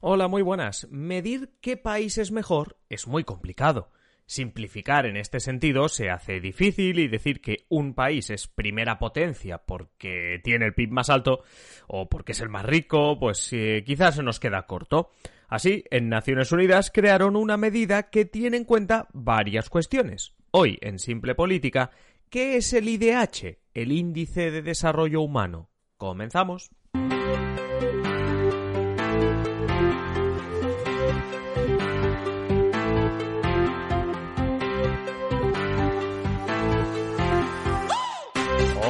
Hola, muy buenas. Medir qué país es mejor es muy complicado. Simplificar en este sentido se hace difícil y decir que un país es primera potencia porque tiene el PIB más alto o porque es el más rico, pues eh, quizás se nos queda corto. Así, en Naciones Unidas crearon una medida que tiene en cuenta varias cuestiones. Hoy, en Simple Política, ¿qué es el IDH, el Índice de Desarrollo Humano? Comenzamos.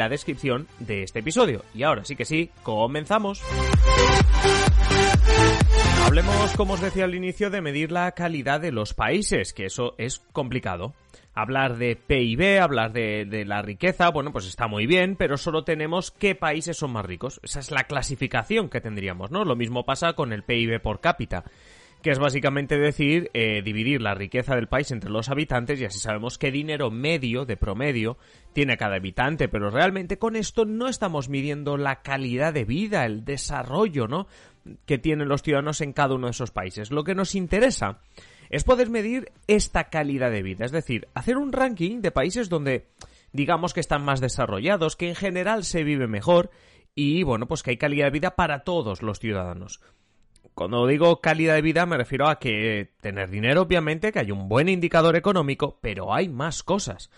la descripción de este episodio. Y ahora sí que sí, comenzamos. Hablemos, como os decía al inicio, de medir la calidad de los países, que eso es complicado. Hablar de PIB, hablar de, de, la riqueza, bueno, pues está muy bien, pero solo tenemos qué países son más ricos. Esa es la clasificación que tendríamos, ¿no? Lo mismo pasa con el PIB por cápita que es básicamente decir eh, dividir la riqueza del país entre los habitantes y así sabemos qué dinero medio de promedio tiene cada habitante, pero realmente con esto no estamos midiendo la calidad de vida, el desarrollo, ¿no? que tienen los ciudadanos en cada uno de esos países. Lo que nos interesa es poder medir esta calidad de vida, es decir, hacer un ranking de países donde digamos que están más desarrollados, que en general se vive mejor y bueno, pues que hay calidad de vida para todos los ciudadanos. Cuando digo calidad de vida me refiero a que tener dinero, obviamente, que hay un buen indicador económico, pero hay más cosas.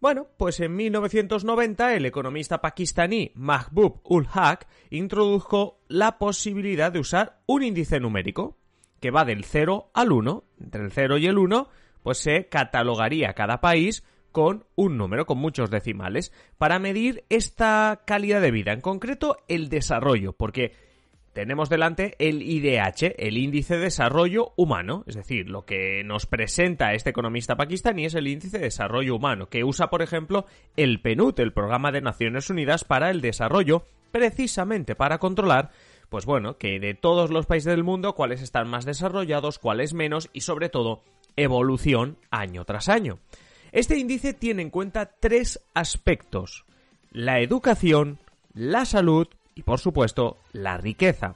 Bueno, pues en 1990 el economista pakistaní Mahbub ul Haq introdujo la posibilidad de usar un índice numérico que va del 0 al 1. Entre el 0 y el 1, pues se catalogaría cada país con un número, con muchos decimales, para medir esta calidad de vida, en concreto el desarrollo, porque tenemos delante el IDH, el Índice de Desarrollo Humano, es decir, lo que nos presenta este economista pakistaní es el Índice de Desarrollo Humano, que usa, por ejemplo, el PNUD, el Programa de Naciones Unidas para el Desarrollo, precisamente para controlar, pues bueno, que de todos los países del mundo, cuáles están más desarrollados, cuáles menos y sobre todo, evolución año tras año. Este índice tiene en cuenta tres aspectos, la educación, la salud y por supuesto la riqueza.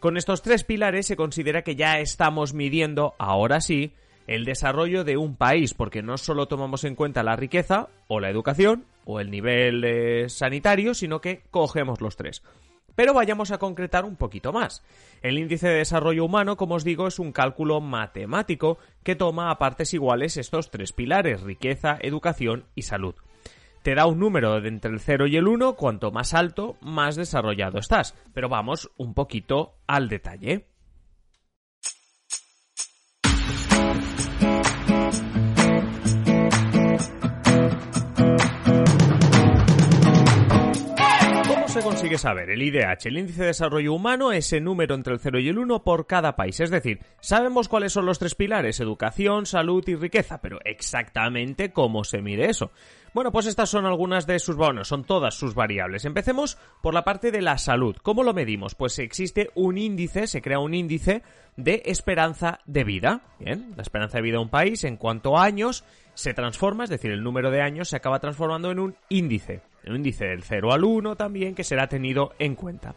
Con estos tres pilares se considera que ya estamos midiendo, ahora sí, el desarrollo de un país, porque no solo tomamos en cuenta la riqueza o la educación o el nivel eh, sanitario, sino que cogemos los tres. Pero vayamos a concretar un poquito más. El índice de desarrollo humano, como os digo, es un cálculo matemático que toma a partes iguales estos tres pilares, riqueza, educación y salud te da un número de entre el 0 y el 1, cuanto más alto, más desarrollado estás. Pero vamos un poquito al detalle. Se consigue saber el IDH, el índice de desarrollo humano, ese número entre el 0 y el 1 por cada país. Es decir, sabemos cuáles son los tres pilares, educación, salud y riqueza, pero exactamente cómo se mide eso. Bueno, pues estas son algunas de sus, bueno, son todas sus variables. Empecemos por la parte de la salud. ¿Cómo lo medimos? Pues existe un índice, se crea un índice de esperanza de vida. Bien, la esperanza de vida de un país en cuanto a años se transforma, es decir, el número de años se acaba transformando en un índice. Un índice del 0 al 1 también que será tenido en cuenta.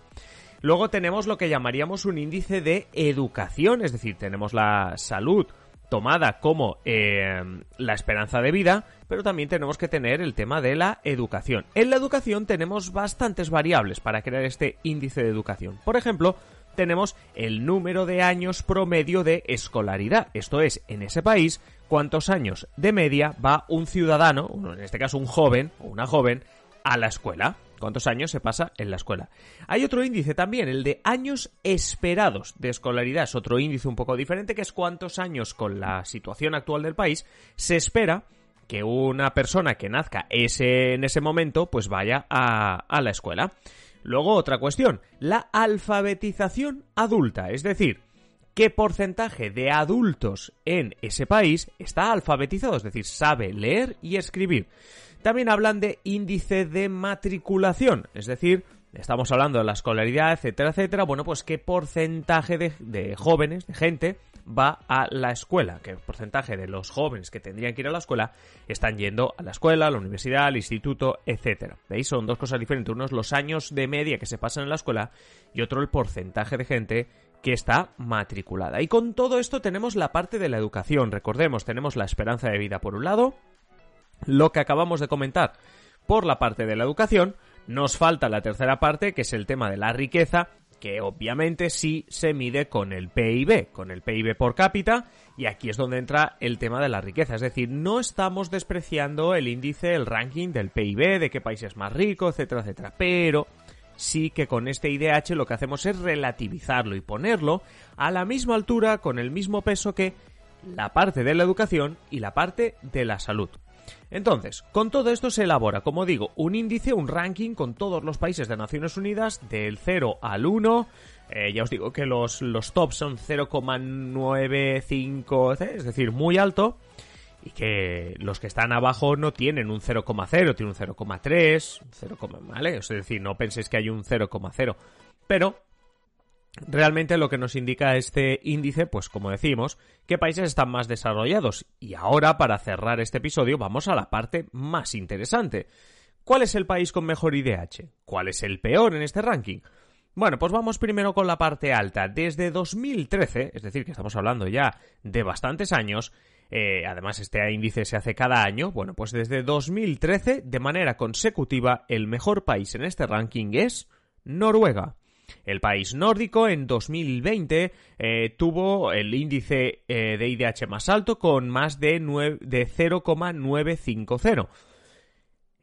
Luego tenemos lo que llamaríamos un índice de educación, es decir, tenemos la salud tomada como eh, la esperanza de vida, pero también tenemos que tener el tema de la educación. En la educación tenemos bastantes variables para crear este índice de educación. Por ejemplo, tenemos el número de años promedio de escolaridad. Esto es, en ese país, cuántos años de media va un ciudadano, en este caso un joven o una joven, a la escuela cuántos años se pasa en la escuela. Hay otro índice también, el de años esperados de escolaridad. Es otro índice un poco diferente, que es cuántos años con la situación actual del país se espera que una persona que nazca ese, en ese momento pues vaya a, a la escuela. Luego otra cuestión, la alfabetización adulta, es decir, qué porcentaje de adultos en ese país está alfabetizado, es decir, sabe leer y escribir. También hablan de índice de matriculación, es decir, estamos hablando de la escolaridad, etcétera, etcétera. Bueno, pues qué porcentaje de, jóvenes, de gente, va a la escuela, qué porcentaje de los jóvenes que tendrían que ir a la escuela están yendo a la escuela, a la universidad, al instituto, etcétera. ¿Veis? Son dos cosas diferentes. Uno es los años de media que se pasan en la escuela y otro el porcentaje de gente que está matriculada. Y con todo esto tenemos la parte de la educación. Recordemos, tenemos la esperanza de vida por un lado, lo que acabamos de comentar por la parte de la educación, nos falta la tercera parte, que es el tema de la riqueza, que obviamente sí se mide con el PIB, con el PIB por cápita, y aquí es donde entra el tema de la riqueza. Es decir, no estamos despreciando el índice, el ranking del PIB, de qué país es más rico, etcétera, etcétera, pero sí que con este IDH lo que hacemos es relativizarlo y ponerlo a la misma altura, con el mismo peso que la parte de la educación y la parte de la salud. Entonces, con todo esto se elabora, como digo, un índice, un ranking con todos los países de Naciones Unidas del 0 al 1. Eh, ya os digo que los, los tops son 0,95, es decir, muy alto. Y que los que están abajo no tienen un 0,0, tienen un 0,3, 0, ¿vale? Es decir, no penséis que hay un 0,0. Pero realmente lo que nos indica este índice, pues como decimos, qué países están más desarrollados. Y ahora, para cerrar este episodio, vamos a la parte más interesante. ¿Cuál es el país con mejor IDH? ¿Cuál es el peor en este ranking? Bueno, pues vamos primero con la parte alta. Desde 2013, es decir, que estamos hablando ya de bastantes años, eh, además este índice se hace cada año, bueno, pues desde 2013, de manera consecutiva, el mejor país en este ranking es Noruega. El país nórdico en 2020 eh, tuvo el índice eh, de IDH más alto con más de, de 0,950.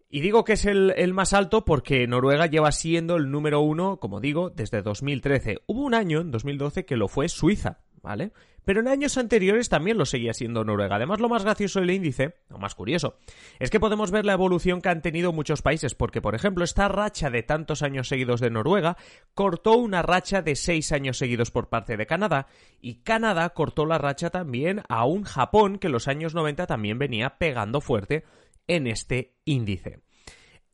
Y digo que es el, el, más alto porque Noruega lleva siendo el número uno, como digo, desde 2013. Hubo un año, en 2012, que lo fue Suiza, ¿vale? Pero en años anteriores también lo seguía siendo Noruega. Además, lo más gracioso del índice, o más curioso, es que podemos ver la evolución que han tenido muchos países, porque, por ejemplo, esta racha de tantos años seguidos de Noruega cortó una racha de seis años seguidos por parte de Canadá, y Canadá cortó la racha también a un Japón que en los años 90 también venía pegando fuerte en este índice.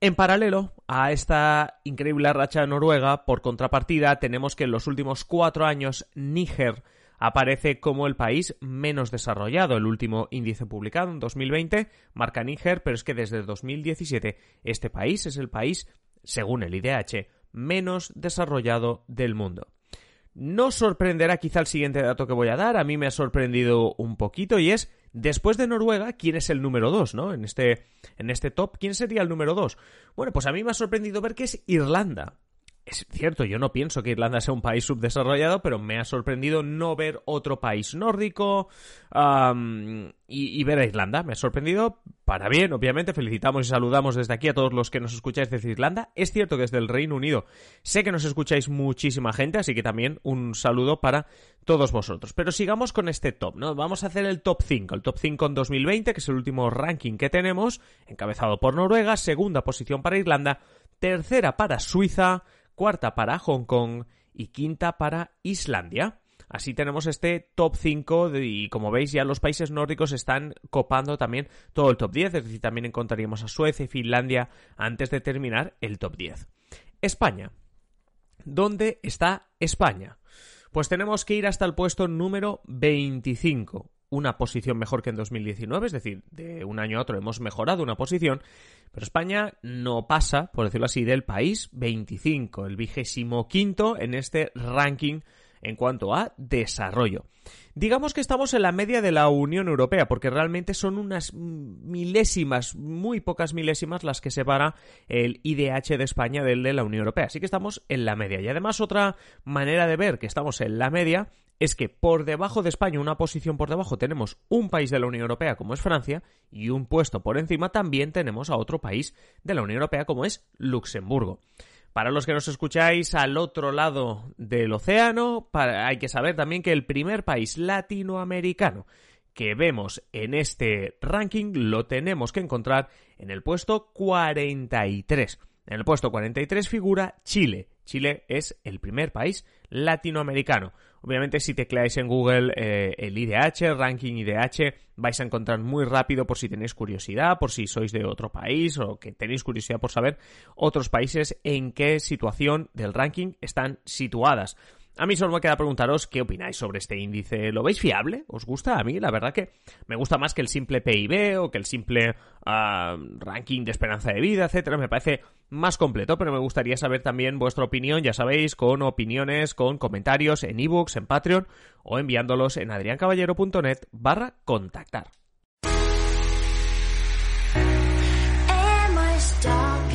En paralelo a esta increíble racha noruega, por contrapartida, tenemos que en los últimos cuatro años Níger aparece como el país menos desarrollado. El último índice publicado en 2020 marca Níger, pero es que desde 2017 este país es el país, según el IDH, menos desarrollado del mundo. No sorprenderá quizá el siguiente dato que voy a dar, a mí me ha sorprendido un poquito y es, después de Noruega, ¿quién es el número 2, no? En este, en este top, ¿quién sería el número 2? Bueno, pues a mí me ha sorprendido ver que es Irlanda es cierto, yo no pienso que Irlanda sea un país subdesarrollado, pero me ha sorprendido no ver otro país nórdico y, ver a Irlanda. Me ha sorprendido para bien, obviamente. Felicitamos y saludamos desde aquí a todos los que nos escucháis desde Irlanda. Es cierto que desde el Reino Unido sé que nos escucháis muchísima gente, así que también un saludo para todos vosotros. Pero sigamos con este top, ¿no? Vamos a hacer el top 5. El top 5 en 2020, que es el último ranking que tenemos, encabezado por Noruega, segunda posición para Irlanda, tercera para Suiza, cuarta para Hong Kong y quinta para Islandia. Así tenemos este top 5 y como veis ya los países nórdicos están copando también todo el top 10, es decir, también encontraríamos a Suecia y Finlandia antes de terminar el top 10. España. ¿Dónde está España? Pues tenemos que ir hasta el puesto número 25 una posición mejor que en 2019, es decir, de un año a otro hemos mejorado una posición, pero España no pasa, por decirlo así, del país 25, el vigésimo quinto en este ranking en cuanto a desarrollo. Digamos que estamos en la media de la Unión Europea, porque realmente son unas milésimas, muy pocas milésimas las que separa el IDH de España del de la Unión Europea. Así que estamos en la media. Y además otra manera de ver que estamos en la media es que por debajo de España, una posición por debajo, tenemos un país de la Unión Europea como es Francia y un puesto por encima también tenemos a otro país de la Unión Europea como es Luxemburgo. Para los que nos escucháis al otro lado del océano, hay que saber también que el primer país latinoamericano que vemos en este ranking lo tenemos que encontrar en el puesto 43. En el puesto 43 figura Chile. Chile es el primer país latinoamericano. Obviamente si tecleáis en Google eh, el IDH, ranking IDH, vais a encontrar muy rápido por si tenéis curiosidad, por si sois de otro país o que tenéis curiosidad por saber otros países en qué situación del ranking están situadas. A mí solo me queda preguntaros qué opináis sobre este índice. ¿Lo veis fiable? ¿Os gusta? A mí, la verdad que me gusta más que el simple PIB o que el simple ah, ranking de esperanza de vida, etcétera. Me parece más completo, pero me gustaría saber también vuestra opinión, ya sabéis, con opiniones, con comentarios en ebooks, en Patreon o enviándolos en adriancaballero.net barra contactar.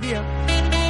día.